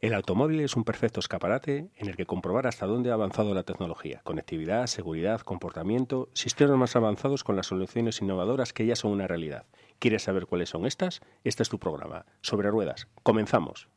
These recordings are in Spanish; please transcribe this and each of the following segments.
El automóvil es un perfecto escaparate en el que comprobar hasta dónde ha avanzado la tecnología. Conectividad, seguridad, comportamiento, sistemas más avanzados con las soluciones innovadoras que ya son una realidad. ¿Quieres saber cuáles son estas? Este es tu programa. Sobre ruedas. Comenzamos.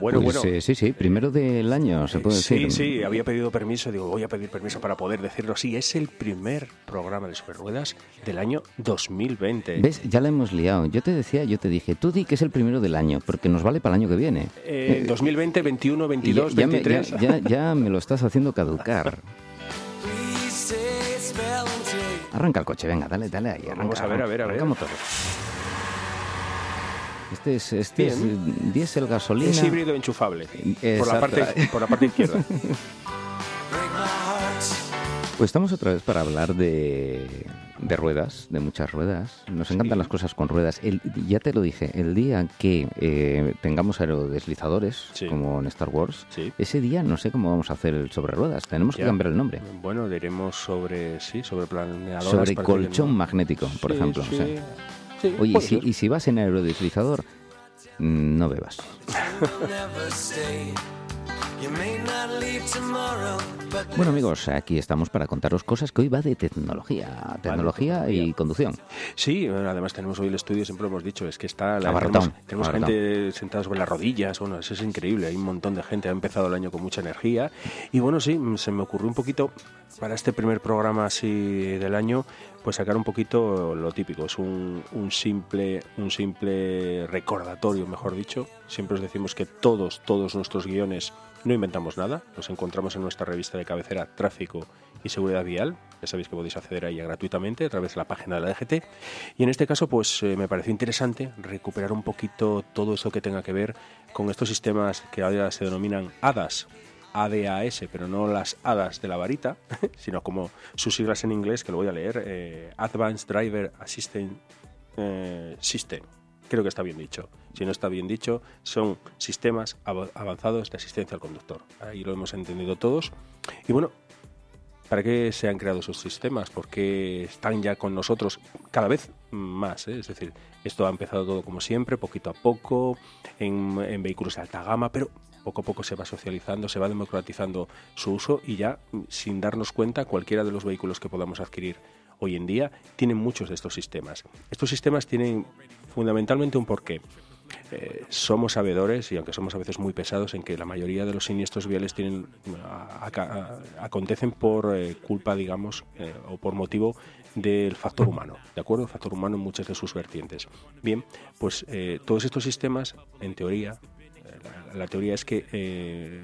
Bueno, Pues, bueno. eh, sí, sí, primero del año, se puede Sí, decir. sí, había pedido permiso, digo, voy a pedir permiso para poder decirlo. Sí, es el primer programa de Sobre Ruedas del año 2020. ¿Ves? Ya la hemos liado. Yo te decía, yo te dije, tú di que es el primero del año, porque nos vale para el año que viene. Eh, 2020, 21, Y 22, ya, ya me, 23. ya- ya- ya me lo estás haciendo caducar. Arranca el coche, venga, dale, dale ahí. Arranca, Vamos a ver, a ver, a ver. arranca motor. Este es, este es diésel gasolina. Es híbrido enchufable. Por la, parte, por la parte izquierda. Pues estamos otra vez para hablar de, de ruedas, de muchas ruedas. Nos encantan las cosas con ruedas. El- ya te lo dije, el día que eh, tengamos aerodeslizadores, Sí. como en Star Wars, Sí. ese día no sé cómo vamos a hacer el sobre ruedas. Tenemos que cambiar el nombre. Bueno, diremos sobre, sí, sobre planeadoras. Sobre colchón magnético, por Sí, ejemplo. sí. o sea. Sí, Oye, y si, y si vas en aerodeslizador, mm, no bebas. Bueno amigos, aquí estamos para contaros cosas que hoy va de tecnología, tecnología y tecnología. conducción. Sí, bueno, además tenemos hoy el estudio, siempre lo hemos dicho, es que está... La, tenemos tenemos gente sentada sobre las rodillas, bueno, eso es increíble, hay un montón de gente, ha empezado el año con mucha energía. Y bueno, sí, se me ocurrió un poquito, para este primer programa así del año, pues sacar un poquito lo típico, es un, un simple, un simple recordatorio, mejor dicho. Siempre os decimos que todos, todos nuestros guiones no inventamos nada, los encontramos en nuestra revista de cabecera Tráfico y Seguridad Vial. Ya sabéis que podéis acceder a ella gratuitamente a través de la página de la DGT. Y en este caso, pues eh, me pareció interesante recuperar un poquito todo eso que tenga que ver con estos sistemas que ahora se denominan ADAS. ADAS, pero no las hadas de la varita, sino como sus siglas en inglés, que lo voy a leer, eh, Advanced Driver Assistant eh, System. Creo que está bien dicho. Si no está bien dicho, son sistemas av- avanzados de asistencia al conductor. Ahí lo hemos entendido todos. Y bueno, ¿para qué se han creado esos sistemas? Porque están ya con nosotros cada vez más. ¿eh? Es decir, esto ha empezado todo como siempre, poquito a poco, en vehículos de alta gama, pero poco a poco se va socializando, se va democratizando su uso y ya, mm, sin darnos cuenta, cualquiera de los vehículos que podamos adquirir hoy en día tienen muchos de estos sistemas. Estos sistemas tienen fundamentalmente un porqué. Eh, somos sabedores, y aunque somos a veces muy pesados, en que la mayoría de los siniestros viales tienen, acontecen por eh, culpa, digamos, eh, o por motivo del factor humano, ¿de acuerdo? El factor humano en muchas de sus vertientes. Bien, pues todos estos sistemas, en teoría, la, la teoría es que eh,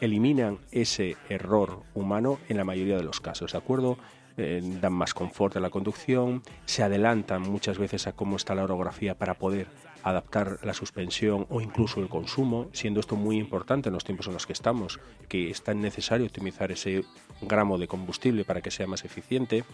eliminan ese error humano en la mayoría de los casos, ¿de acuerdo? Eh, dan más confort a la conducción, se adelantan muchas veces a cómo está la orografía para poder adaptar la suspensión o incluso el consumo, siendo esto muy importante en los tiempos en los que estamos, que es tan necesario optimizar ese gramo de combustible para que sea más eficiente.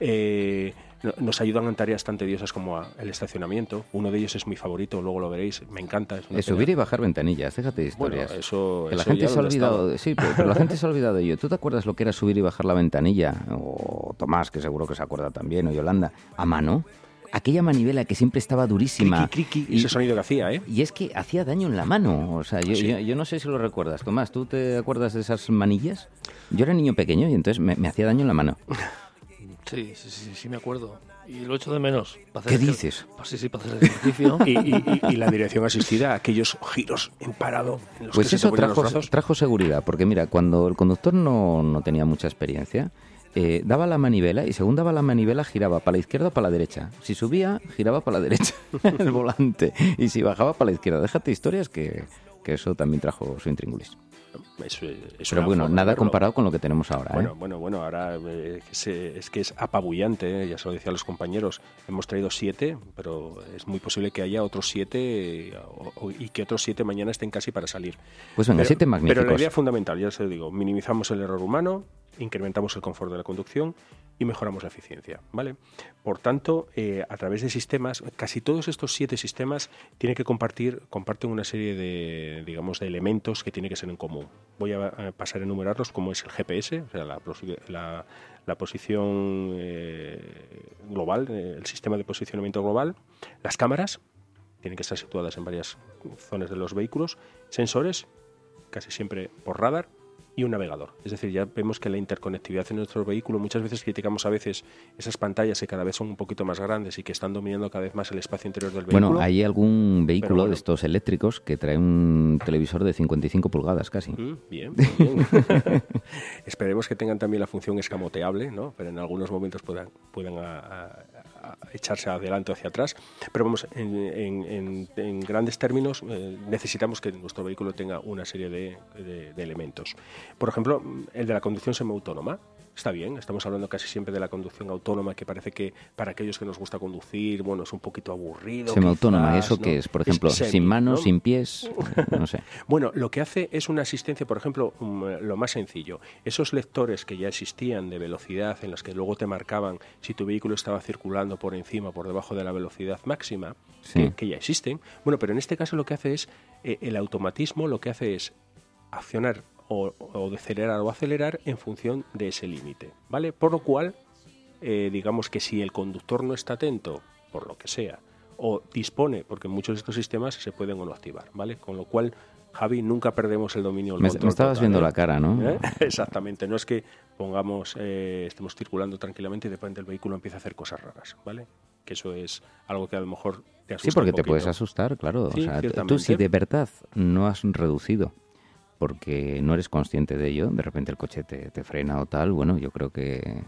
Eh, no- nos ayudan en tareas tan tediosas como el estacionamiento. Uno de ellos es mi favorito, luego lo veréis, me encanta. Es subir y bajar ventanillas, Bueno, historias. eso, Que la eso gente se ha olvidado, de, sí, pero, pero la gente se ha olvidado de ello. ¿Tú te acuerdas lo que era subir y bajar la ventanilla? O Tomás, que seguro que se acuerda también, o Yolanda, a mano. Aquella manivela que siempre estaba durísima. Criqui, criqui, Y- ese sonido que hacía, ¿eh? Y es que hacía daño en la mano. O sea, yo, Sí. yo, yo no sé si lo recuerdas. Tomás, ¿tú te acuerdas de esas manillas? Yo era niño pequeño y entonces me, me hacía daño en la mano. Sí, sí, sí, sí, me acuerdo. Y lo echo de menos. para ¿Qué dices? Pues sí, sí, para hacer ejercicio. Y, y- y- y la dirección asistida, aquellos giros en parado en los Pues que se eso los trajo, brazos. trajo seguridad, porque mira, cuando el conductor no, no tenía mucha experiencia, eh, daba la manivela y según daba la manivela giraba para la izquierda o para la derecha. Si subía, giraba para la derecha el volante y si bajaba para la izquierda. Déjate historias que, que eso también trajo su intríngulis. Es, es Pero bueno, nada comparado con lo que tenemos ahora. ¿eh? Bueno, bueno, bueno, ahora eh, es, es que es apabullante, ¿eh? ya se lo decía a los compañeros. Hemos traído siete, pero es muy posible que haya otros siete o- y que otros siete mañana estén casi para salir. Pues venga, pero, siete magníficos. Pero la idea fundamental, ya se lo digo, minimizamos el error humano, incrementamos el confort de la conducción y mejoramos la eficiencia, ¿vale? Por tanto, eh, a través de sistemas, casi todos estos siete sistemas tienen que compartir, comparten una serie de, digamos, de elementos que tienen que ser en común. Voy a, pasar a enumerarlos como es el GPS, o sea, la posición eh, global, eh, el sistema de posicionamiento global, las cámaras, tienen que estar situadas en varias zonas de los vehículos, sensores, casi siempre por radar, y un navegador. Es decir, ya vemos que la interconectividad en nuestro vehículo, muchas veces criticamos a veces esas pantallas que cada vez son un poquito más grandes y que están dominando cada vez más el espacio interior del vehículo. Bueno, hay algún vehículo bueno. de estos eléctricos que trae un televisor de 55 pulgadas casi. Mm, Bien, bien. Esperemos que tengan también la función escamoteable, ¿no? Pero en algunos momentos puedan, puedan a- a- echarse adelante o hacia atrás. Pero vamos, en, grandes términos, eh, necesitamos que nuestro vehículo tenga una serie de- de elementos. Por ejemplo, el de la conducción semiautónoma. Está bien, estamos hablando casi siempre de la conducción autónoma, que parece que para aquellos que nos gusta conducir, bueno, es un poquito aburrido. Semiautónoma, ¿eso ¿no? qué es? Por ejemplo, semi, sin manos, ¿no? sin pies, no sé. Bueno, lo que hace es una asistencia, por ejemplo, um, lo más sencillo. Esos lectores que ya existían de velocidad, en los que luego te marcaban si tu vehículo estaba circulando por encima o por debajo de la velocidad máxima, Sí. que, que ya existen. Bueno, pero en este caso lo que hace es, eh, el automatismo lo que hace es accionar o, o decelerar o acelerar en función de ese límite, ¿vale? Por lo cual, eh, digamos que si el conductor no está atento, por lo que sea, o dispone, porque muchos de estos sistemas se pueden o no activar, ¿vale? Con lo cual, Javi, nunca perdemos el dominio del Me, control me estabas total, viendo ¿eh? la cara, ¿no? ¿Eh? Exactamente, no es que pongamos, eh, estemos circulando tranquilamente y de repente el vehículo empieza a hacer cosas raras, ¿vale? Que eso es algo que a lo mejor te asusta Sí, porque un te puedes asustar, claro. Sí, o sea, tú si de verdad no has reducido porque no eres consciente de ello, de repente el coche te, te frena o tal, bueno, yo creo que,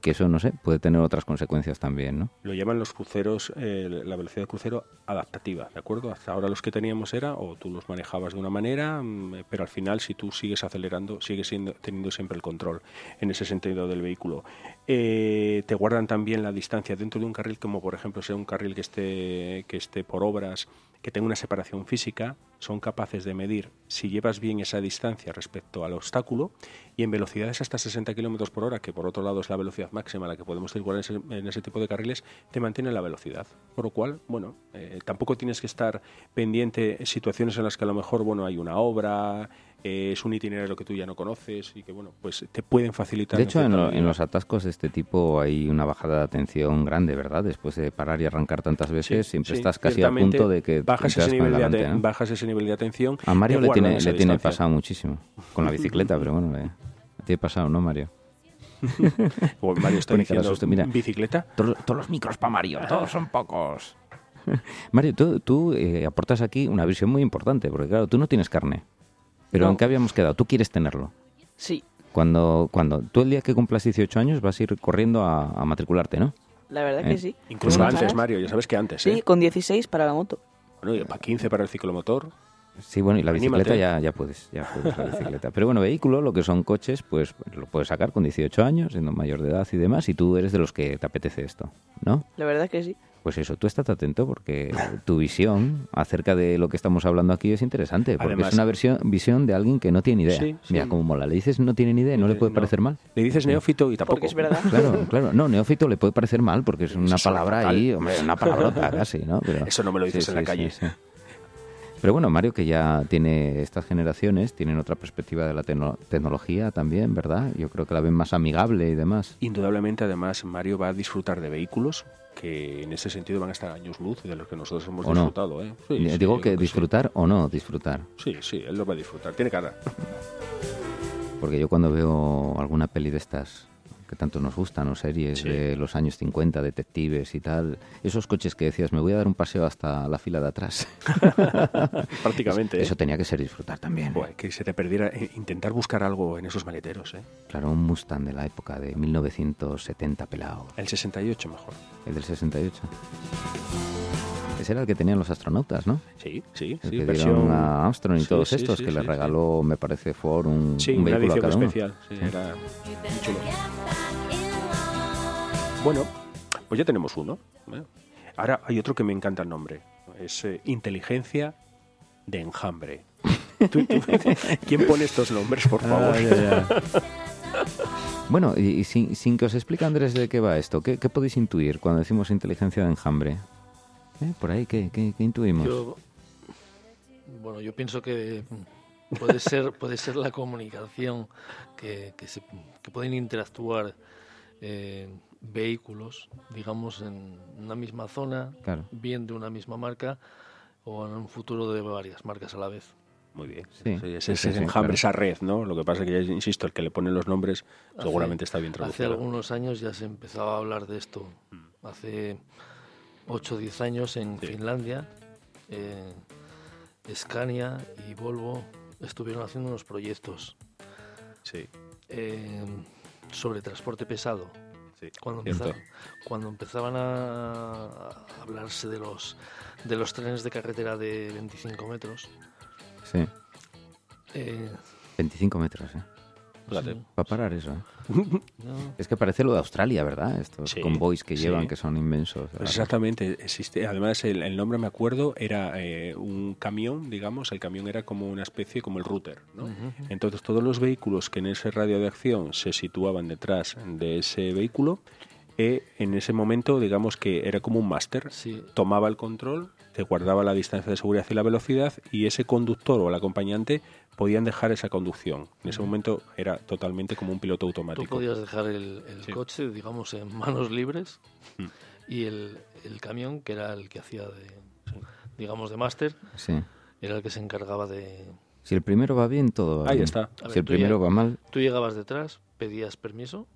que eso, no sé, puede tener otras consecuencias también, ¿no? Lo llaman los cruceros, eh, la velocidad de crucero adaptativa, ¿de acuerdo? Hasta ahora los que teníamos era, o tú los manejabas de una manera, mm, pero al final si tú sigues acelerando, sigues siendo- teniendo siempre el control en ese sentido del vehículo. Eh, te guardan también la distancia dentro de un carril, como por ejemplo sea un carril que esté, que esté por obras, que tenga una separación física, son capaces de medir si llevas bien esa distancia respecto al obstáculo y en velocidades hasta 60 kilómetros por hora, que por otro lado es la velocidad máxima a la que podemos circular en ese, tipo de carriles, te mantiene la velocidad. Por lo cual, bueno, eh, tampoco tienes que estar pendiente en situaciones en las que a lo mejor, bueno, hay una obra, eh, es un itinerario que tú ya no conoces y que, bueno, pues te pueden facilitar. De hecho, en, lo- en los atascos de este tipo hay una bajada de atención grande, ¿verdad? Después de parar y arrancar tantas veces, Sí, siempre sí, estás casi a punto de que bajas ese, nivel de delante, aten- ¿no? bajas ese nivel de atención. A Mario le tiene, le tiene pasado muchísimo. Con la bicicleta, pero bueno, le, le tiene pasado, ¿no, Mario? Mario está de diciendo, mira. bicicleta. Todos, todos los micros para Mario, todos son pocos. Mario, tú, tú, eh, aportas aquí una visión muy importante, porque claro, tú no tienes carne. Pero No. ¿en qué habíamos quedado? Tú quieres tenerlo. Sí, Cuando, cuando tú el día que cumplas 18 años vas a ir corriendo a, a matricularte, ¿no? la verdad Eh, que sí. Incluso antes, ganas. Mario, ya sabes que antes, Sí, ¿eh? con 16 para la moto. Bueno, y para 15 para el ciclomotor. Sí, bueno, y la bicicleta ya, ya puedes, ya puedes la bicicleta. Pero bueno, vehículo, lo que son coches, pues lo puedes sacar con 18 años, siendo mayor de edad y demás, y tú eres de los que te apetece esto, ¿no? La verdad que sí. Pues eso, tú estás atento porque tu visión acerca de lo que estamos hablando aquí es interesante, porque Además- es una versión, visión de alguien que no tiene idea. Sí, sí. Mira, como mola, le dices no tiene ni idea, no le puede No. parecer mal. Le dices neófito y tampoco. Porque es verdad. Claro, claro. No, neófito le puede parecer mal porque es una palabra ahí, hombre, una palabrota casi, ¿no? Pero- Eso no me lo dices en la calle. Pero bueno, Mario, que ya tiene estas generaciones, tienen otra perspectiva de la tecno- tecnología también, ¿verdad? Yo creo que la ven más amigable y demás. Indudablemente, además, Mario va a disfrutar de vehículos que en ese sentido van a estar años luz de los que nosotros hemos ¿O no? disfrutado. ¿eh? Eh, sí, Digo que disfrutar o no disfrutar. Sí, sí, él lo va a disfrutar. Tiene cara. Porque yo cuando veo alguna peli de estas que tanto nos gustan, o series Sí. de los años 50, detectives y tal, esos coches que decías, me voy a dar un paseo hasta la fila de atrás. Prácticamente. Eso ¿eh? tenía que ser disfrutar también. ¿eh? Buah, que se te perdiera eh, intentar buscar algo en esos maleteros. ¿eh? Claro, un Mustang de la época de 1970 pelado. El 68 mejor. El del 68. Ese era el que tenían los astronautas, ¿no? Sí, sí, El sí. que versión- dieron a Armstrong y Sí, todos sí, estos, que sí, le sí. regaló, me parece, Ford un, Sí, un una vehículo a edición cada uno. especial. sí, era muy chulo. Bueno, pues ya tenemos uno. ¿eh? Ahora hay otro que me encanta el nombre. Es eh, Inteligencia de Enjambre. Tú- tú- ¿Quién pone estos nombres, por favor? Ah, ya, ya. Bueno, y, y sin, sin que os explique Andrés de qué va esto, ¿qué, qué podéis intuir cuando decimos inteligencia de enjambre? ¿Eh? Por ahí, ¿qué, qué, qué intuimos? Yo, bueno, yo pienso que puede ser, puede ser la comunicación que, que, se, que pueden interactuar eh, vehículos, digamos, en una misma zona, Claro. bien de una misma marca o en un futuro de varias marcas a la vez. Muy bien. Sí, Sí, ese, sí, ese sí, enjambre, claro. esa red, ¿no? Lo que pasa es que ya insisto, el que le pone los nombres Hace- seguramente está bien Hace traducido. algunos años ya se empezaba a hablar de esto. Hace 8 o 10 años en Sí. Finlandia, eh, Scania y Volvo estuvieron haciendo unos proyectos Sí, eh, sobre transporte pesado. sí. Cuando, Cierto. empeza- cuando empezaban a, a hablarse de los, de los trenes de carretera de 25 metros, Sí, eh, 25 metros, ¿eh? Fíjate. sí, Va a parar eso, ¿eh? no, Es que parece lo de Australia, ¿verdad? Estos Sí, convoys que sí. llevan, que son inmensos. Exactamente, existe. Además, el, el nombre me acuerdo era eh, un camión, digamos. El camión era como una especie como el router, ¿no? Entonces, todos los vehículos que en ese radio de acción se situaban detrás de ese vehículo, eh, en ese momento, digamos que era como un máster. sí, Tomaba el control, te guardaba la distancia de seguridad y la velocidad, y ese conductor o el acompañante podían dejar esa conducción. En ese momento era totalmente como un piloto Tú automático. podías dejar el, el Sí. coche, digamos, en manos libres Mm. y el, el camión, que era el que hacía de, digamos, de máster, Sí. era el que se encargaba de... Si el primero va bien, todo va Ahí bien. está. A ver, Si el tú primero ya- va mal, Tú llegabas detrás, pedías permiso,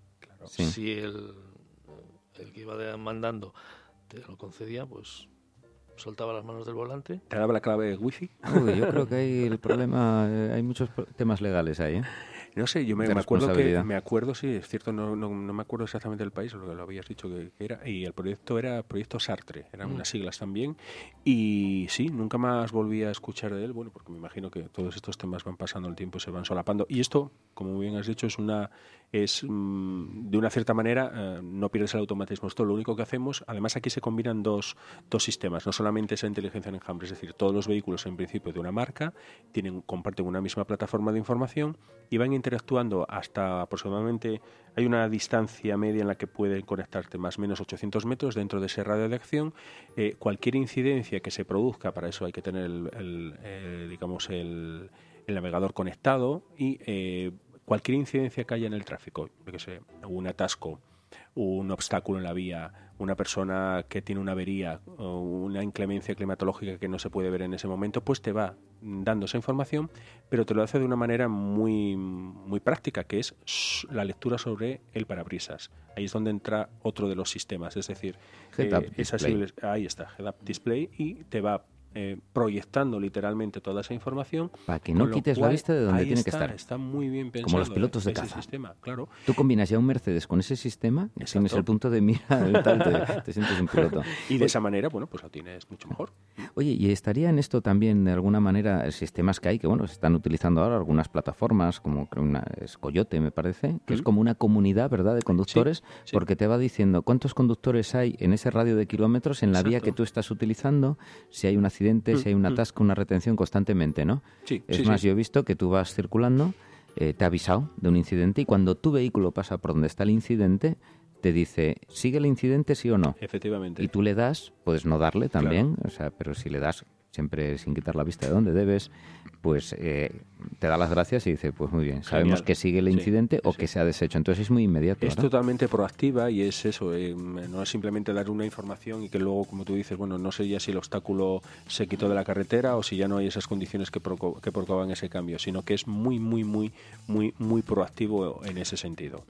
sí. si el, el que iba mandando te lo concedía, pues soltaba las manos del volante. Te daba la clave wifi. Uy, yo creo que hay el problema, eh, hay muchos temas legales ahí, ¿eh? No sé, yo me, De me acuerdo que me acuerdo, sí, es cierto, no, no, no me acuerdo exactamente del país, lo que lo habías dicho que, que era, y el proyecto era Proyecto Sartre, eran Mm. unas siglas también, y sí, nunca más volví a escuchar de él, bueno, porque me imagino que todos estos temas van pasando el tiempo y se van solapando, y esto, como bien has dicho, es una, es mm, de una cierta manera, eh, no pierdes el automatismo, esto lo único que hacemos, además aquí se combinan dos, dos sistemas, no solamente esa inteligencia en enjambre, es decir, todos los vehículos en principio de una marca tienen, comparten una misma plataforma de información y van interactuando hasta aproximadamente, hay una distancia media en la que pueden conectarte más o menos 800 metros dentro de ese radio de acción. Eh, cualquier incidencia que se produzca, para eso hay que tener el, eh, digamos el, el navegador conectado y cualquier incidencia que haya en el tráfico, yo que sé, un atasco, un obstáculo en la vía, una persona que tiene una avería o una inclemencia climatológica que no se puede ver en ese momento, pues te va dando esa información, pero te lo hace de una manera muy, muy práctica, que es la lectura sobre el parabrisas. Ahí es donde entra otro de los sistemas, es decir, eh, civil- ahí está, Head Up Display, y te va eh, proyectando literalmente toda esa información. Para que no quites la vista de donde tiene que estar. Está muy bien pensado. Como los pilotos de ese caza. sistema, claro. Tú combinas ya un Mercedes con ese sistema, y tienes el punto de mira, tal, te, te sientes un piloto. Y de esa manera, bueno, pues lo tienes mucho mejor. Oye, ¿y estaría en esto también de alguna manera eh, sistemas que hay que, bueno, se están utilizando ahora algunas plataformas, como una es Coyote, me parece, que es Mm. como una comunidad, ¿verdad?, de conductores, sí. porque te va diciendo cuántos conductores hay en ese radio de kilómetros en la vía que tú estás utilizando, si hay un accidente, si hay un Mm, mm. atasco, una retención constantemente, ¿no? Sí, Es sí, más, sí. yo he visto que tú vas circulando, eh, te ha avisado de un incidente y cuando tu vehículo pasa por donde está el incidente, te dice, ¿sigue el incidente sí o no? Efectivamente. Y tú le das, puedes no darle también, o sea, pero si le das siempre sin quitar la vista de donde debes, pues eh, te da las gracias y dice, pues muy bien, sabemos Genial. que sigue el Sí, incidente o sí. que se ha deshecho. Entonces es muy inmediato. Es ¿verdad? totalmente proactiva y es eso, eh, no es simplemente dar una información y que luego, como tú dices, bueno, no sé ya si el obstáculo se quitó de la carretera o si ya no hay esas condiciones que, proco- que provocaban ese cambio, sino que es muy, muy, muy, muy, muy proactivo en ese sentido.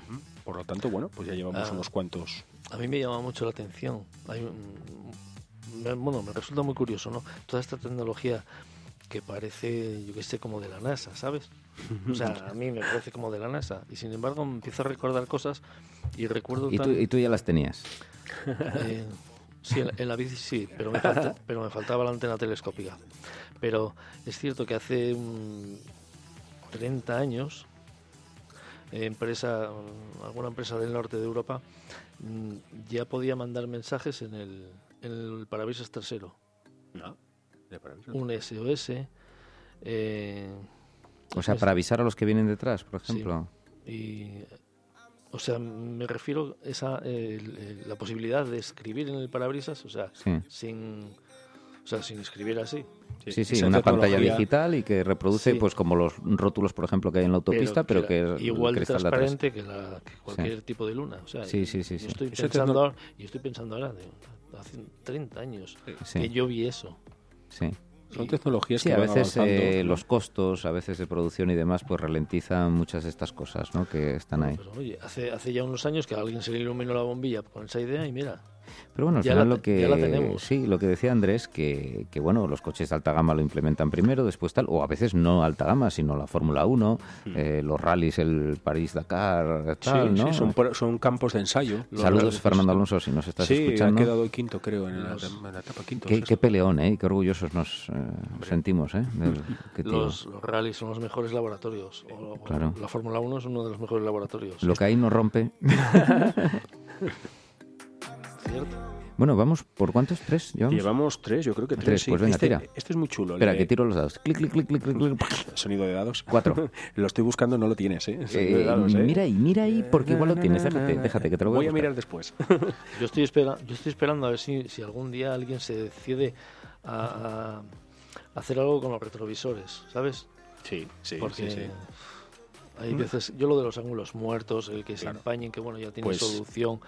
Por lo tanto, bueno, pues ya llevamos Ah. unos cuantos. A mí me llama mucho la atención. Hay un- bueno, me resulta muy curioso, ¿no? Toda esta tecnología que parece, yo que sé, como de la NASA, ¿sabes? O sea, a mí me parece como de la NASA. Y sin embargo, me empiezo a recordar cosas y recuerdo Y tú, tan- y tú ya las tenías. eh, Sí, en, en la bici sí, pero me, falta- pero me faltaba la antena telescópica. Pero es cierto que hace mm, 30 años, eh, empresa, alguna empresa del norte de Europa mm, ya podía mandar mensajes en el, el parabrisas trasero. No, de parabrisas. Un SOS. eh, O sea, para avisar a los que vienen detrás, por Sí. ejemplo. Y, o sea, me refiero a esa, eh, la posibilidad de escribir en el parabrisas, o sea, Sí. sin, o sea, sin escribir así. Sí, sí, una pantalla digital y que reproduce, Sí. pues como los rótulos, por ejemplo, que hay en la autopista, pero, que, es igual transparente que, la, que cualquier tipo de luna. O sea, Sí, sí, sí, yo sí. Estoy pensando tecno- ahora, y estoy pensando ahora, de, hace 30 años, Sí, que yo vi eso. sí. Son tecnologías Sí, que a van veces eh, los costos, a veces de producción y demás, pues ralentizan muchas de estas cosas, ¿no? Que están ahí. Pero, oye, hace, hace ya unos años que a alguien se le iluminó la bombilla con esa idea y mira, Pero bueno, al Ya final la lo que ya la tenemos. sí, lo que decía Andrés que, que bueno, los coches de alta gama lo implementan primero, después tal, o a veces no alta gama, sino la Fórmula 1, eh, los rallies, el París Dakar, Sí, tal, ¿no? sí, son, son campos de ensayo. Saludos Fernando sí. Alonso si nos estás Sí, escuchando. ha quedado quinto, creo, en, la, Los- en la etapa quinto. Qué, qué peleón, ¿eh? Qué orgullosos nos eh, sentimos, ¿eh? del- los, los rallies son los mejores laboratorios. O Claro. La Fórmula 1 es uno de los mejores laboratorios. Lo que ahí nos rompe. ¿Cierto? Bueno, vamos, ¿por cuántos? ¿Tres? ¿Llevamos? Llevamos tres, yo creo que tres. Tres, sí. pues venga, este, tira. este es muy chulo. Espera, de- que tiro los dados. Clic, clic, clic, clic, clic, clic. Sonido de dados. Cuatro. lo estoy buscando, no lo tienes, ¿eh? Sonido Eh, de dados, ¿eh? Mira ahí, mira ahí, porque igual lo tienes. Déjate, déjate, que te lo voy, Voy a mirar después. Yo estoy, espera, yo estoy esperando a ver si, si algún día alguien se decide a, a hacer algo con los retrovisores, ¿sabes? Sí, sí, Porque sí, sí. hay veces, yo lo de los ángulos muertos, el que se Claro. empañen, que bueno, ya tiene Pues- solución,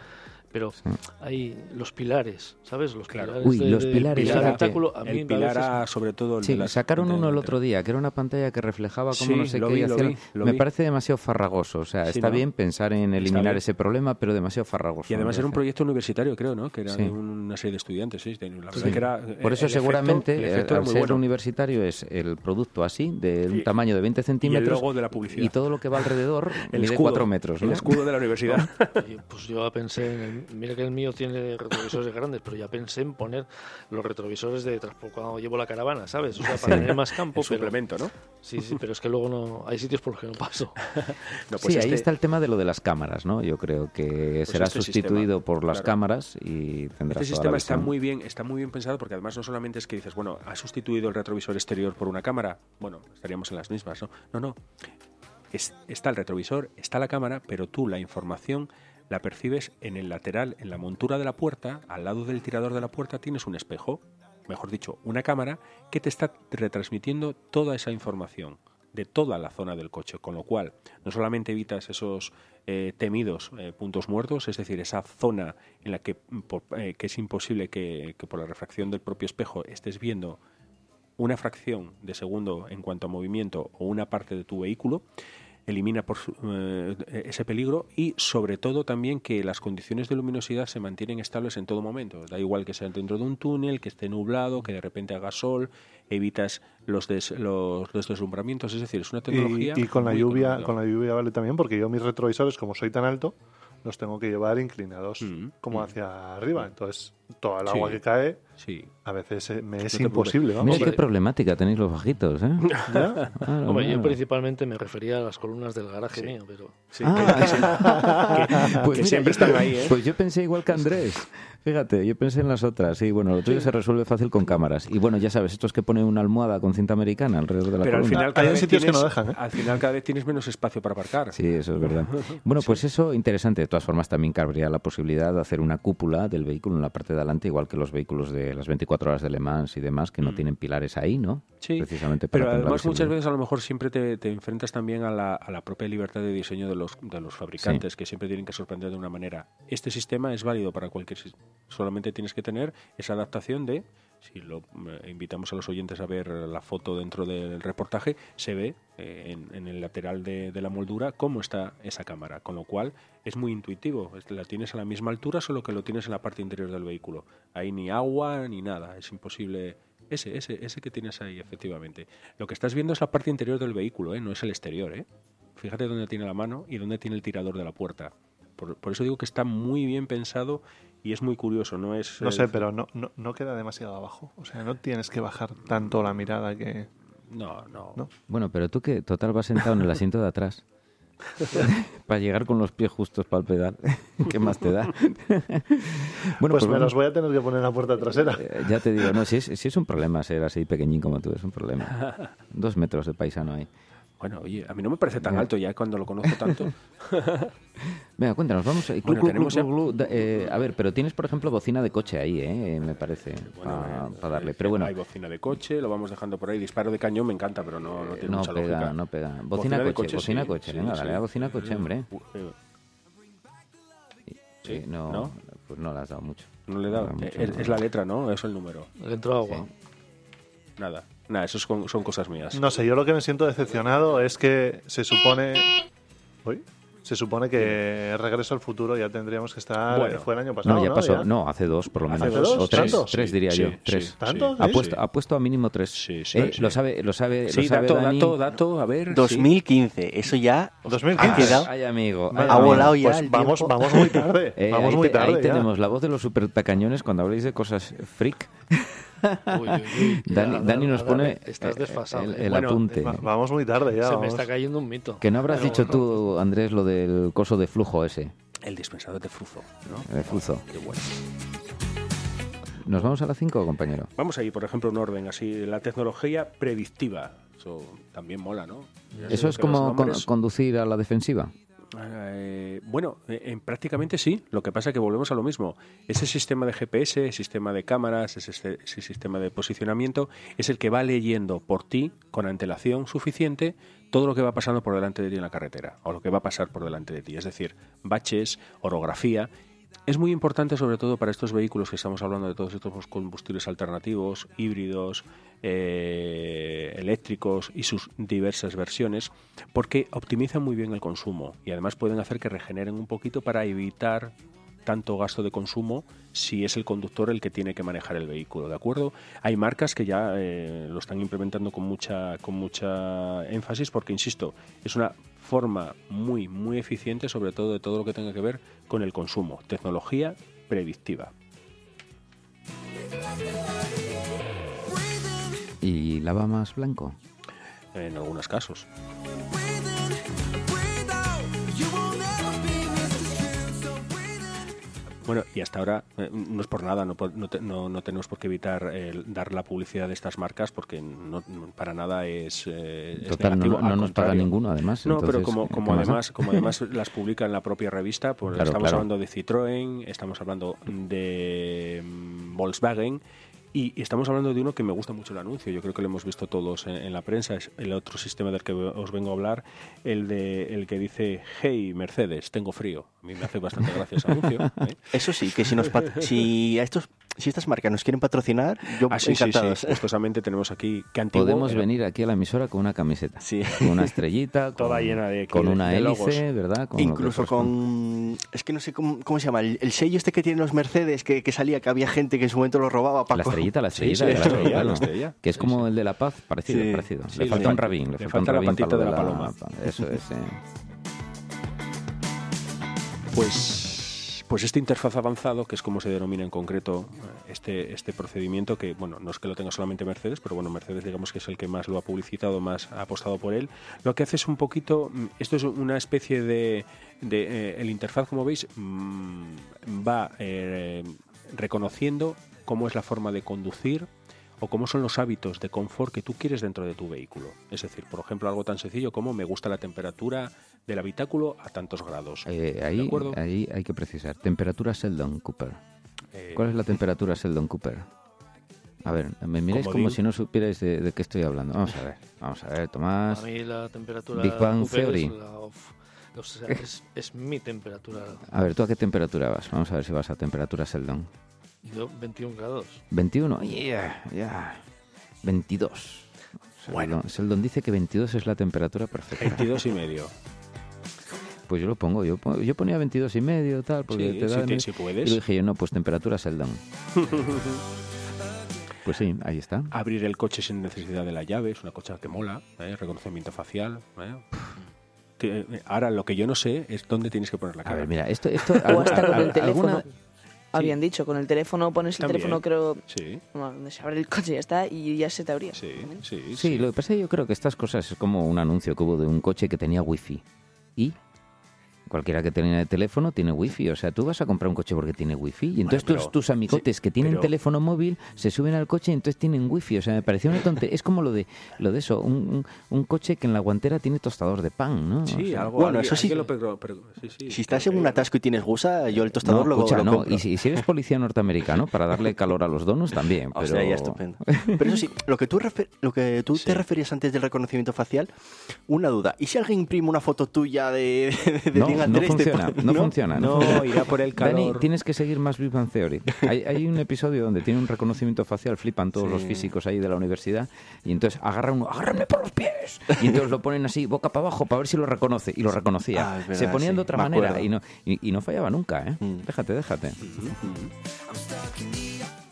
pero hay los pilares, ¿sabes? Los Claro. pilares Uy, de- los de- pilares, a mí el pilar A, sobre todo el de Sí, las sacaron uno el otro día, que era una pantalla que reflejaba como Sí, no sé lo qué. vi, y lo hacía- vi, lo Me vi. parece demasiado farragoso. O sea, Sí, está ¿no? bien pensar en eliminar ese problema, pero demasiado farragoso. Y además era un proyecto universitario, creo, ¿no? Que era Sí. de una serie de estudiantes, sí. de- La verdad Sí. que era, Por eh, eso el seguramente, efecto, el eh, efecto al muy ser bueno. universitario, es el producto así, de un Y- tamaño de 20 centímetros. logo de la publicidad. Y todo lo que va alrededor El mide escudo, 4 metros. El escudo de la universidad. Y, Pues yo pensé, en el- mira que el mío tiene retrovisores grandes, pero ya pensé en poner los retrovisores de transporte cuando llevo la caravana, ¿sabes? O sea, para tener más campo. El pero, suplemento, ¿no? sí, sí, pero es que luego no hay sitios por los que no paso. No, pues sí, ahí este- está el tema de lo de las cámaras, ¿no? Yo creo que será este sustituido sistema, por las claro. cámaras y tendrá Este sistema está muy bien, está muy bien pensado porque además no solamente es que dices, bueno, ha sustituido el retrovisor exterior por una cámara, bueno, estaríamos en las mismas, ¿no? No, no. Es- está el retrovisor, está la cámara, pero tú la información la percibes en el lateral, en la montura de la puerta, al lado del tirador de la puerta tienes un espejo, mejor dicho, una cámara que te está retransmitiendo toda esa información de toda la zona del coche, con lo cual no solamente evitas esos eh, temidos eh, puntos muertos, es decir, esa zona en la que, mm, eh, que es imposible que, que por la refracción del propio espejo estés viendo una fracción de segundo en cuanto a movimiento o una parte de tu vehículo, elimina por su- eh, ese peligro y sobre todo también que las condiciones de luminosidad se mantienen estables en todo momento. Da igual que sea dentro de un túnel, que esté nublado, que de repente haga sol, evitas los, des- los, los deslumbramientos, es decir, es una tecnología... Y, y con la lluvia, económica. con la lluvia vale también, porque yo mis retrovisores, como soy tan alto, los tengo que llevar inclinados Mm, como mm. hacia arriba. Entonces, toda el Sí. agua que cae, Sí. a veces eh, me es imposible. vamos. Mira qué problemática tenéis los bajitos, ¿eh? Hombre, yo principalmente me refería a las columnas del garaje mío, pero Sí, Ah. que, que- Pues que mira, siempre yo- están ahí, ¿eh? Pues yo pensé igual que Andrés. Fíjate, yo pensé en las otras. Sí, bueno, lo tuyo se resuelve fácil con cámaras. Y bueno, ya sabes, esto es que pone una almohada con cinta americana alrededor de la Pero al final, Hay cada vez sitios que no dejan, ¿eh? al final cada vez tienes menos espacio para aparcar. Sí, eso es verdad. Bueno, pues eso interesante. De todas formas, también cabría la posibilidad de hacer una cúpula del vehículo en la parte de adelante, igual que los vehículos de las 24 horas de Le Mans y demás, que no tienen pilares ahí, ¿no? Mm. Sí, Precisamente para pero además muchas veces a lo mejor siempre te, te enfrentas también a la, a la propia libertad de diseño de los, de los fabricantes, que siempre tienen que sorprender de una manera. Este sistema es válido para cualquier sis- solamente tienes que tener esa adaptación de, si lo eh, invitamos a los oyentes a ver la foto dentro del reportaje, se ve eh, en, en el lateral de, la moldura cómo está esa cámara, con lo cual es muy intuitivo, la tienes a la misma altura, solo que lo tienes en la parte interior del vehículo. Ahí ni agua ni nada, es imposible ese, ese, ese que tienes ahí, efectivamente. Lo que estás viendo es la parte interior del vehículo, ¿eh? no es el exterior. ¿eh? Fíjate dónde tiene la mano y dónde tiene el tirador de la puerta. Por eso digo que está muy bien pensado Y es muy curioso, no es... No eh, sé, pero no, no, no queda demasiado abajo. O sea, no tienes que bajar tanto la mirada que... No, no. No. Bueno, pero tú que total vas sentado en el asiento de atrás. para llegar con los pies justos para el pedal. ¿Qué más te da? bueno, pues me los voy a tener que poner en la puerta trasera. Eh, Ya te digo, no, si es, si es un problema ser así pequeñín como tú, es un problema. Dos metros de paisano ahí. Bueno, oye, a mí no me parece tan Ya. alto ya cuando lo conozco tanto. Venga, cuéntanos, vamos. eh, Bueno, clu, clu, tenemos clu, ya- clu, eh, a ver, pero tienes, por ejemplo, bocina de coche ahí, eh, me parece, Bueno, para eh, darle. Pero bueno, Hay bocina de coche, lo vamos dejando por ahí. Disparo de cañón me encanta, pero no, no tiene no mucha pega, lógica. no pega. Bocina, Bocina de coche, coche, bocina sí, coche. sí, Venga, sí. dale a bocina coche, hombre. Eh, Sí, no, ¿no? pues no le has dado mucho. no le he dado. No, mucho, es, es la letra, ¿no? Es el número. Le entró agua. Sí. Nada. Nada, eso es con- son cosas mías. No sé, yo lo que me siento decepcionado es que se supone... ¿Uy? Se supone que Regreso al Futuro ya tendríamos que estar... Bueno. fue el año pasado, No, ya pasó. ¿Ya? No, hace dos, por lo ¿Hace menos. dos? O tres, tres Sí, diría sí, yo. sí, Tres. sí. ¿Tanto? Ha Sí. puesto, ha puesto a mínimo tres. Sí, sí, Eh, sí. Lo sabe, lo sabe, Sí, lo sabe dato, Dani. dato, dato, a ver. sí. 2015, eso ya 2015. ha quedado. Ay, amigo. Ay, ha amigo. volado ya Pues el vamos, vamos muy tarde. Eh, vamos ahí muy te- tarde ahí ya. tenemos la voz de los super tacañones cuando habléis de cosas freak. Uy, uy, uy. Dani, Ya, Dani nos pone Estás eh, desfasado. el, eh. el Bueno, apunte. Va- vamos muy tarde ya. Se me está cayendo un mito. Que no habrás Pero dicho no. tú, Andrés, lo del coso de flujo ese, El dispensador de flujo, ¿no? de flujo. Qué bueno. ¿Nos vamos a las 5, compañero? Vamos ahí, por ejemplo, un orden así. La tecnología predictiva. Eso también mola, ¿no? ¿Eso es como con- conducir a la defensiva? Eh, bueno, eh, en prácticamente sí. Lo que pasa es que volvemos a lo mismo. Ese sistema de GPS, ese sistema de cámaras, ese, ese sistema de posicionamiento es el que va leyendo por ti con antelación suficiente todo lo que va pasando por delante de ti en la carretera o lo que va a pasar por delante de ti. Es decir, baches, orografía. Es muy importante sobre todo para estos vehículos que estamos hablando de todos estos combustibles alternativos, híbridos, eh, eléctricos y sus diversas versiones, porque optimizan muy bien el consumo y además pueden hacer que regeneren un poquito para evitar tanto gasto de consumo si es el conductor el que tiene que manejar el vehículo, ¿de acuerdo? Hay marcas que ya eh, lo están implementando con mucha, con mucha énfasis porque, insisto, es una forma muy, muy eficiente sobre todo de todo lo que tenga que ver con el consumo. Tecnología predictiva. ¿Y lava más blanco? En algunos casos. Bueno, y hasta ahora eh, no es por nada, no, por- no, te- no- no tenemos por qué evitar el dar la publicidad de estas marcas porque no, para nada es, eh, es Total, negativo, no nos paga ninguno, además. No, pero como, ¿qué como además, como además las publica en la propia revista, pues Claro, estamos claro. hablando de Citroën, estamos hablando de mm, Volkswagen y, y estamos hablando de uno que me gusta mucho el anuncio. Yo creo que lo hemos visto todos en, en la prensa. Es el otro sistema del que os vengo a hablar, el de el que dice Hey Mercedes, tengo frío. A mí me hace bastante gracia ese anuncio. ¿eh? Eso sí, que si nos si a estos si estas marcas nos quieren patrocinar, yo Ah, sí, sí, encantados. sí. Gustosamente tenemos aquí que antiguo Podemos era- venir aquí a la emisora con una camiseta. Sí. Con una estrellita. Toda con, llena de- Con una de logos. hélice, ¿verdad? Con Incluso con es que no sé cómo, cómo se llama, el, el sello este que tienen los Mercedes que, que salía que había gente que en su momento lo robaba, Paco. La estrellita, la estrellita, sí, claro, la estrella, claro. la estrella. Que es como sí. el de la paz, parecido, Sí, parecido. sí, le falta un rabín, le, le falta, falta un la rabín patita lo de la paloma. Eso es. eh. Pues, pues este interfaz avanzado, que es como se denomina en concreto eh, este, este procedimiento, que bueno, no es que lo tenga solamente Mercedes, pero bueno, Mercedes digamos que es el que más lo ha publicitado, más ha apostado por él, lo que hace es un poquito, mm, esto es una especie de, de eh, el interfaz, como veis, mm, va eh, reconociendo cómo es la forma de conducir o cómo son los hábitos de confort que tú quieres dentro de tu vehículo. Es decir, por ejemplo, algo tan sencillo como me gusta la temperatura del habitáculo a tantos grados. Eh, ¿De ahí, ahí hay que precisar. Temperatura Sheldon Cooper. Eh, ¿Cuál es la temperatura Sheldon Cooper? A ver, me miráis como si no supierais de, de qué estoy hablando. Vamos a ver, vamos a ver, Tomás. A mí la temperatura Big Bang Cooper Theory. Es, la of- o sea, es, es mi temperatura. A ver, ¿tú a qué temperatura vas? Vamos a ver si vas a temperatura Sheldon. Yo 21 grados. 21, ya, ya. 22. Bueno. Sheldon, Sheldon dice que 22 es la temperatura perfecta. 22 y medio. Pues yo lo pongo, yo, yo ponía 22 y medio, tal, porque Sí, te da... si te- Y le dije yo, no, pues temperatura Sheldon. pues sí, ahí está. Abrir el coche sin necesidad de la llave, es una cosa que mola, ¿eh? reconocimiento facial. ¿eh? Que, eh, Ahora, lo que yo no sé es dónde tienes que poner la A cara. ver, mira, esto... esto O hasta con el alguna, teléfono. habían dicho. Con el teléfono pones el También. teléfono, creo, Sí, bueno, donde se abre el coche y ya está, y ya se te abría. sí, sí. Sí, lo que pasa es que yo creo que estas cosas es como un anuncio que hubo de un coche que tenía wifi. Y cualquiera que tenga teléfono tiene wifi. O sea, tú vas a comprar un coche porque tiene wifi. Y entonces pero- tus, tus amigotes que tienen pero- teléfono móvil se suben al coche y entonces tienen wifi. O sea, me pareció una tontería. Es como lo de lo de eso, un, un- un coche que en la guantera tiene tostador de pan, ¿no? O Sí, sea, algo Bueno, eso sí. lo pero- sí, sí, Si estás en un atasco y tienes gusa, yo el No, tostador lo, escucha, lo no. compro. Y si, si eres policía norteamericano, para darle calor a los donos también. Pero... O sea, ya estupendo. Pero eso sí, lo que tú, refer- lo que tú Sí. te referías antes del reconocimiento facial, una duda. ¿Y si alguien imprime una foto tuya de, de, de No, No funciona, no funciona. No, funciona. irá por el Dani, calor. tienes que seguir más Big Bang Theory. Hay, hay un episodio donde tiene un reconocimiento facial, flipan todos Sí. los físicos ahí de la universidad, y entonces agarra uno, agárrame por los pies, y entonces lo ponen así, boca para abajo, para ver si lo reconoce, y lo reconocía. Ah, verdad, Se ponían sí, de otra manera, y no, y, y no fallaba nunca, ¿eh? Mm. Déjate, déjate.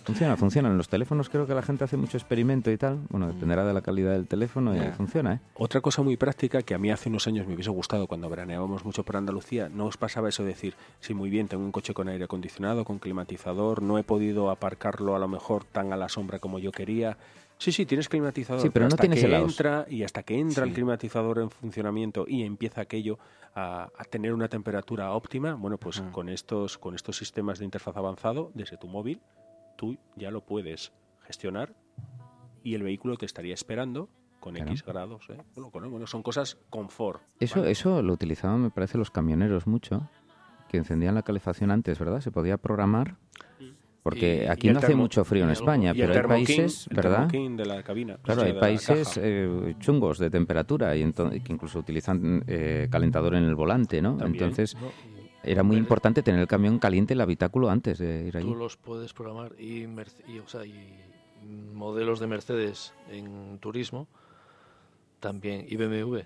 Funciona, funciona. En los teléfonos creo que la gente hace mucho experimento y tal. Bueno, dependerá de la calidad del teléfono y funciona, ¿eh? Otra cosa muy práctica que a mí hace unos años me hubiese gustado cuando veraneábamos mucho por Andalucía, no os pasaba eso de decir, sí, muy bien, tengo un coche con aire acondicionado, con climatizador, no he podido aparcarlo a lo mejor tan a la sombra como yo quería. Sí, sí, tienes climatizador. Sí, pero no hasta tienes que helados. entra y hasta que entra Sí. el climatizador en funcionamiento y empieza aquello a, a tener una temperatura óptima, bueno, pues Mm. con estos con estos sistemas de interfaz avanzado desde tu móvil, tú ya lo puedes gestionar y el vehículo te estaría esperando con Claro. X grados. ¿eh? Bueno, con- bueno, son cosas confort. Eso, ¿vale? eso lo utilizaban, me parece, los camioneros mucho, que encendían la calefacción antes, ¿verdad? Se podía programar. Porque Y- aquí y no hace mucho frío en España, pero hay países, el ¿verdad? de la cabina. Claro, o sea, hay países eh, chungos de temperatura y que incluso utilizan eh, calentador en el volante, ¿no? También. Entonces ¿no? Era muy importante tener el camión caliente el habitáculo antes de ir allí. Tú los puedes programar y, o sea, y modelos de Mercedes en turismo también y BMW.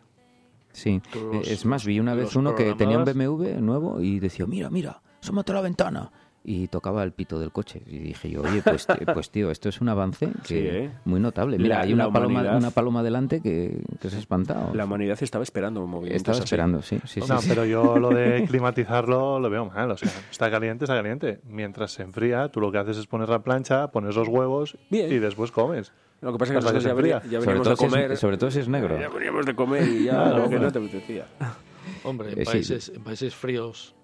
Sí, los- es más, vi una vez uno que tenía un. BMW nuevo y decía, mira, mira, asómate a la ventana. Y tocaba el pito del coche. Y dije yo, oye, pues, pues tío, esto es un avance que Sí, ¿eh? muy notable. Mira, La- hay una paloma, una paloma delante que, que se ha espantado. La humanidad estaba esperando un movimiento. Estaba así. esperando, sí, sí, no, sí. pero yo lo de climatizarlo lo veo mal. O sea, está caliente, está caliente. Mientras se enfría, tú lo que haces es poner la plancha, pones los huevos Bien. y después comes. Lo que pasa es que nosotros se ya, venía- enfría. ya sobre, veníamos todo de si comer. es, sobre todo si es negro. Ya veníamos de comer y ya Claro, lo que no te apetecía. Hombre, en Eh, sí. países, en países fríos,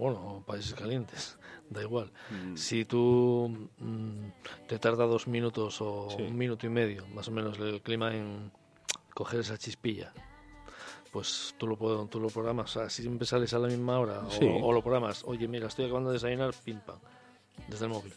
bueno, o países calientes, da igual. Si tú mm, te tarda dos minutos o Sí. un minuto y medio, más o menos, el clima en coger esa chispilla, pues tú lo, puedo- tú lo programas. O sea, si siempre sales a la misma hora o- Sí. o, lo programas, oye, mira, estoy acabando de desayunar, pim pam, desde el móvil.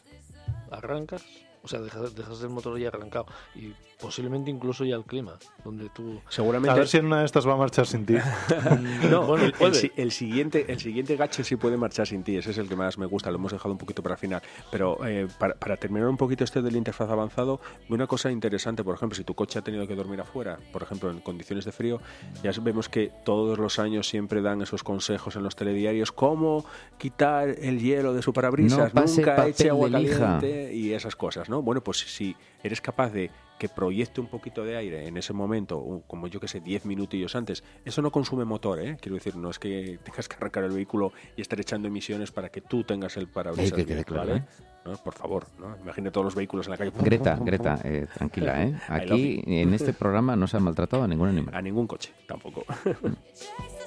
Arrancas, o sea, dejas, dejas el motor ya arrancado y posiblemente incluso ya el clima, donde tú... A Seguramente. ver si en una de estas va a marchar sin ti. No, Bueno, el, siguiente, el siguiente gache sí puede marchar sin ti. Ese es el que más me gusta. Lo hemos dejado un poquito para el final. Pero eh, para, para terminar un poquito este del interfaz avanzado, una cosa interesante, por ejemplo, si tu coche ha tenido que dormir afuera, por ejemplo, en condiciones de frío, ya vemos que todos los años siempre dan esos consejos en los telediarios, cómo quitar el hielo de su parabrisas, No pase nunca eche agua caliente y esas cosas, ¿no? Bueno, pues si eres capaz de que proyecte un poquito de aire en ese momento, como yo que sé, 10 minutillos antes, eso no consume motor, ¿eh? Quiero decir, no es que tengas que arrancar el vehículo y estar echando emisiones para que tú tengas el parabrisas. Eh, que quede claro, ¿vale? ¿eh? ¿No? Por favor, ¿no? Imagine todos los vehículos en la calle. Greta, Greta, eh, tranquila, ¿eh? Aquí, en este programa, no se ha maltratado a ningún animal. A ningún coche, tampoco.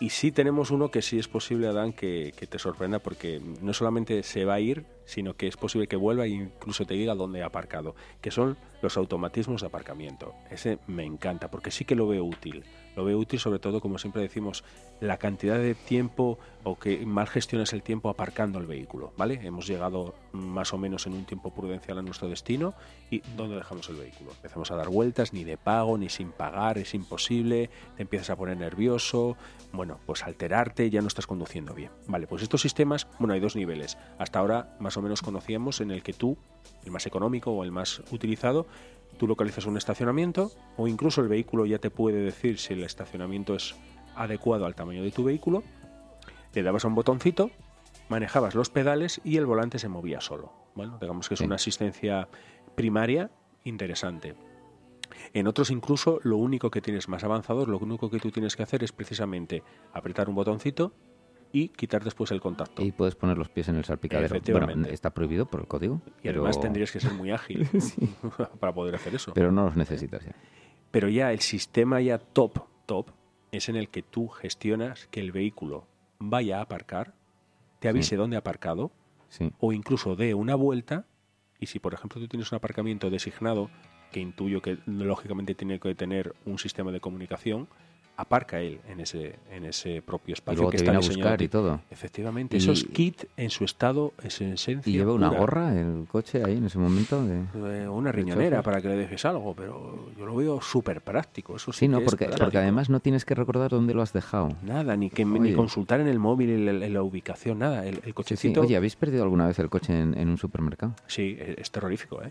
Y sí tenemos uno que sí es posible, Adán, que, te sorprenda porque no solamente se va a ir, sino que es posible que vuelva e incluso te diga dónde ha aparcado, que son los automatismos de aparcamiento. Ese me encanta porque sí que lo veo útil. Lo veo útil sobre todo, como siempre decimos, la cantidad de tiempo o que mal gestiones el tiempo aparcando el vehículo, ¿vale? Hemos llegado más o menos en un tiempo prudencial a nuestro destino y ¿dónde dejamos el vehículo? Empezamos a dar vueltas, ni de pago, ni sin pagar, es imposible, te empiezas a poner nervioso, bueno, pues alterarte, ya no estás conduciendo bien. Vale, pues estos sistemas, bueno, hay dos niveles. Hasta ahora más o menos conocíamos en el que tú, el más económico o el más utilizado, tú localizas un estacionamiento o incluso el vehículo ya te puede decir si el estacionamiento es adecuado al tamaño de tu vehículo, le dabas a un botoncito, manejabas los pedales y el volante se movía solo. Bueno, digamos que es una asistencia primaria interesante. En otros incluso lo único que tienes más avanzado, lo único que tú tienes que hacer es precisamente apretar un botoncito y quitar después el contacto. Y puedes poner los pies en el salpicadero. Efectivamente. Bueno, está prohibido por el código. Y además tendrías que ser muy ágil para poder hacer eso. Pero no los necesitas ya. Pero ya el sistema ya top, top, es en el que tú gestionas que el vehículo vaya a aparcar, te avise dónde ha aparcado Sí. o incluso dé una vuelta y si por ejemplo tú tienes un aparcamiento designado que intuyo que lógicamente tiene que tener un sistema de comunicación, aparca él en ese en ese propio Y espacio luego que te está viene a buscar y todo. Efectivamente, Y- eso es kit en su estado, es en esencia. Y lleva una pura. gorra el coche ahí en ese momento. de- Eh, una riñonera para que le dejes algo, pero yo lo veo súper práctico. Eso sí, Sí, no, porque, porque además no tienes que recordar dónde lo has dejado. Nada, ni que ni consultar en el móvil en la, en la ubicación, nada. El, el Sí, sí. cochecito. Oye, ¿habéis perdido alguna vez el coche en, en un supermercado? Sí, es es terrorífico, ¿eh?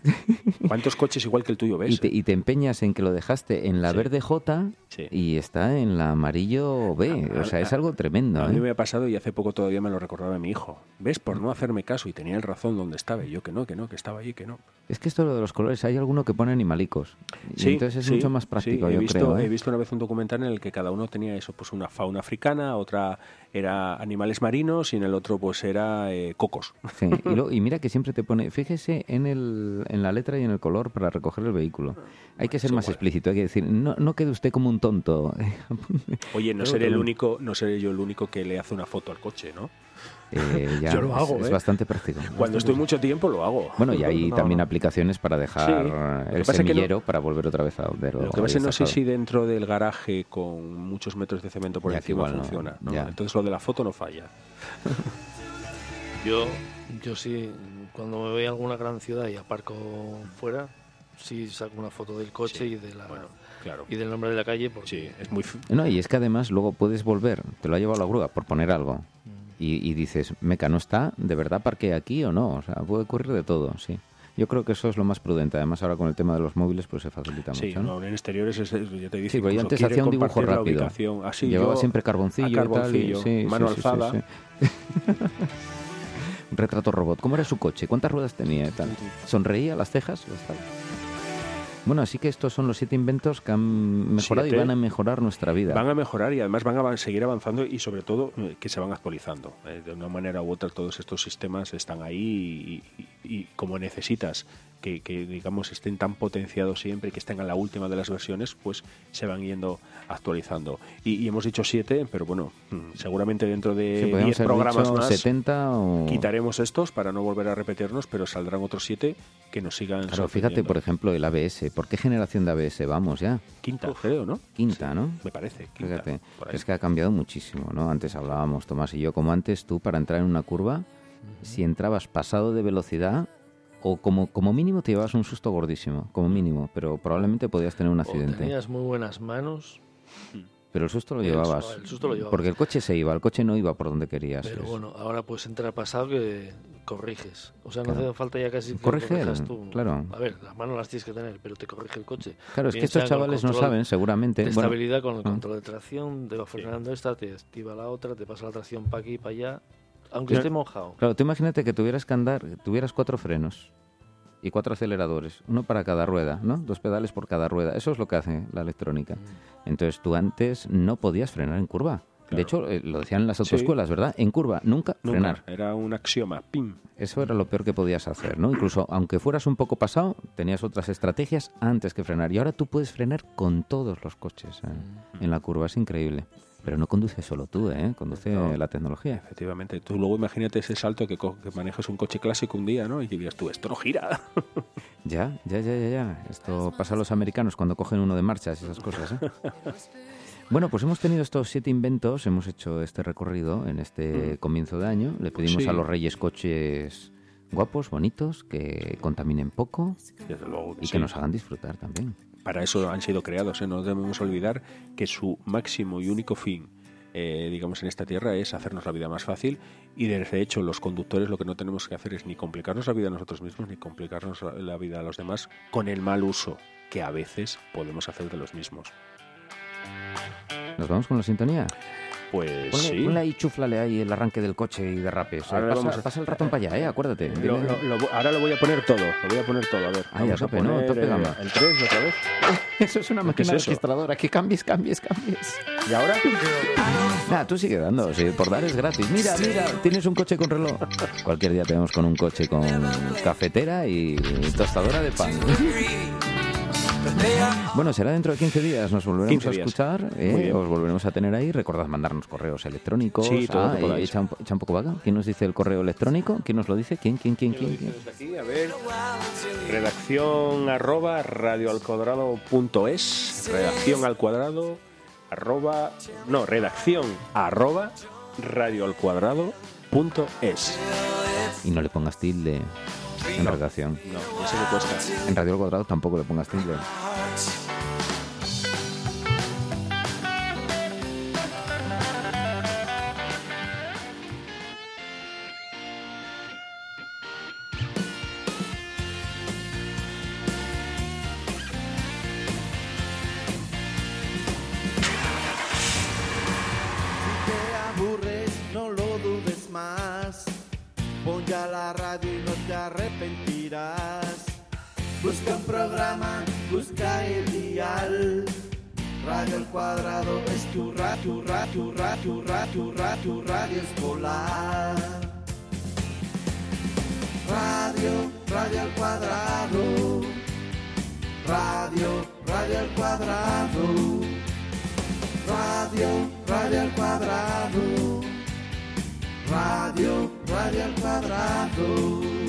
¿Cuántos coches igual que el tuyo ves? Y te, y te empeñas en que lo dejaste en la Sí. verde J Sí. y está en la amarillo B. O sea, es algo tremendo. A mí ¿eh? me ha pasado y hace poco todavía me lo recordaba mi hijo. ¿Ves? Por no hacerme caso y tenía el razón donde estaba. Y yo que no, que no, que estaba allí, que no. Es que esto lo de los colores, hay alguno que pone animalicos. Y entonces es sí, mucho más sí. práctico, he yo visto, creo. ¿eh? He visto una vez un documental en el que cada uno tenía eso, pues una fauna africana, otra era animales marinos y en el otro pues era eh, cocos. Sí, y, lo- y mira que siempre te pone, fíjese en, el, en la letra y en el color para recoger el vehículo. Hay que ser más igual. explícito, hay que decir, no, no quede usted como un tonto. Oye, no seré el único, no seré yo el único que le hace una foto al coche, ¿no? Eh, ya, Yo lo hago, es, ¿eh? bastante práctico. Cuando estoy mucho tiempo lo hago. Bueno, y hay No, también no. aplicaciones para dejar Sí. Lo el no- semillero para volver otra vez a donde Lo que pasa es que no sé si dentro del garaje con muchos metros de cemento por Ya, encima igual funciona. ¿no? ya. Entonces lo de la foto no falla. Yo, yo sí, cuando me voy a alguna gran ciudad y aparco fuera, sí saco una foto del coche Sí, y de la bueno, claro. y del nombre de la calle porque Sí, es muy... No, y es que además luego puedes volver, te lo ha llevado la grúa por poner algo. Y, y dices, meca, ¿no está? ¿De verdad parqué aquí o no? O sea, puede ocurrir de todo, sí. Yo creo que eso es lo más prudente. Además, ahora con el tema de los móviles, pues se facilita Sí, mucho. ¿no? no, en exteriores es, ya te dije, Sí, pero yo antes quiere hacía un dibujo compartir la rápido. ubicación. Así, Llevaba yo siempre carboncillo, a y tal. carboncillo, y, sí, mano sí, alzada. retrato robot. ¿Cómo era su coche? ¿Cuántas ruedas tenía? y tal? ¿Sonreía las cejas? Bueno, así que estos son los siete inventos que han mejorado Siete. y van a mejorar nuestra vida. Van a mejorar y además van a seguir avanzando y sobre todo eh, que se van actualizando. Eh, de una manera u otra todos estos sistemas están ahí y, y- y como necesitas que, que, digamos estén tan potenciados siempre que estén a la última de las versiones, pues se van yendo actualizando. Y, y hemos dicho siete, pero bueno, mm, seguramente dentro Sí, de podríamos 10 haber programas más 70 o... quitaremos estos para no volver a repetirnos, pero saldrán otros siete que nos sigan Claro, fíjate, por ejemplo, el ABS. ¿Por qué generación de ABS vamos ya? Quinta, creo, ¿no? Quinta, ¿no? Me parece. Quinta, Fíjate, es que ha cambiado muchísimo, ¿no? Antes hablábamos, Tomás y yo, como antes tú para entrar en una curva, si entrabas pasado de velocidad, o como, como mínimo te llevabas un susto gordísimo, como mínimo, pero probablemente podías tener un o accidente. tenías muy buenas manos, Pero el susto lo El llevabas. el susto lo llevabas. Porque el coche se iba, el coche no iba por donde querías. pero Es- bueno, ahora puedes entrar pasado que corriges. O sea, no Claro. hace falta ya casi que Corriger, corrijas tú. claro. A ver, las manos las tienes que tener, pero te corrige el coche. Claro, es que estos chavales no saben, seguramente. De Bueno, estabilidad con el ah. control de tracción, te va frenando esta, te activa la otra, te pasa la tracción para aquí y para allá, aunque Claro. esté mojado. Claro, tú imagínate que tuvieras que andar, tuvieras cuatro frenos y cuatro aceleradores, uno para cada rueda, ¿no? Dos pedales por cada rueda. Eso es lo que hace la electrónica. Entonces tú antes no podías frenar en curva. Claro. De hecho, eh, lo decían las Sí. autoescuelas, ¿verdad? En curva, nunca, Nunca. frenar. Era un axioma. Pim. Eso era lo peor que podías hacer, ¿no? Incluso aunque fueras un poco pasado, tenías otras estrategias antes que frenar. Y ahora tú puedes frenar con todos los coches eh, Mm. en la curva. Es increíble. Pero no conduces solo tú, ¿eh? Conduce No. la tecnología. Efectivamente. Tú luego imagínate ese salto que, manejas un coche clásico un día, ¿no? Y dirías tú, esto no gira. Ya, ya, ya, ya, ya. Esto pasa a los americanos cuando cogen uno de marchas y esas cosas. ¿eh? bueno, pues hemos tenido estos siete inventos, hemos hecho este recorrido en este comienzo de año. Le pedimos Sí. a los reyes coches guapos, bonitos, que contaminen poco y sí. que nos hagan disfrutar también. Para eso han sido creados. ¿eh? No debemos olvidar que su máximo y único fin, eh, digamos, en esta tierra es hacernos la vida más fácil. Y de hecho, los conductores lo que no tenemos que hacer es ni complicarnos la vida a nosotros mismos, ni complicarnos la- vida a los demás con el mal uso que a veces podemos hacer de los mismos. ¿Nos vamos con la sintonía? Pues Ponle, sí. ponle ahí, chúflale ahí el arranque del coche y derrapes. Ahora le pasa, vamos a- pasa el ratón para allá, ¿eh? Acuérdate. Lo- Dile- lo- lo- ahora lo voy a poner todo, lo voy a poner todo, a ver. Vamos a tope, ¿no? poner, Tope gama. El 3 otra vez. Eso es una ¿Qué máquina es registradora. Que cambies, cambies, cambies. ¿Y ahora? Nada, tú sigue dando. sí, por dar es gratis. Mira, mira, tienes un coche con reloj. Cualquier día tenemos con un coche con cafetera y tostadora de pan. Bueno, será dentro de 15 días. Nos volveremos 15 a escuchar. eh, os volveremos a tener ahí. Recordad mandarnos correos electrónicos. Sí, todo Ah, echa, un, po- echa un poco vaga. ¿Quién nos dice el correo electrónico? ¿Quién nos lo dice? ¿Quién, quién, quién, quién? quién? Aquí, a ver. Redacción arroba radioalcuadrado.es. Redacción al cuadrado arroba. No, redacción arroba radioalcuadrado.es. Y no le pongas tilde en redacción. No, ese que cuesta. En Radio al Cuadrado tampoco le pongas tilde. Cuadrado es tu radio, tu radio, tu radio, tu radio, tu radio, tu radio escolar. Radio, radio al cuadrado. Radio, radio al cuadrado. Radio, radio al cuadrado. Radio, radio al cuadrado.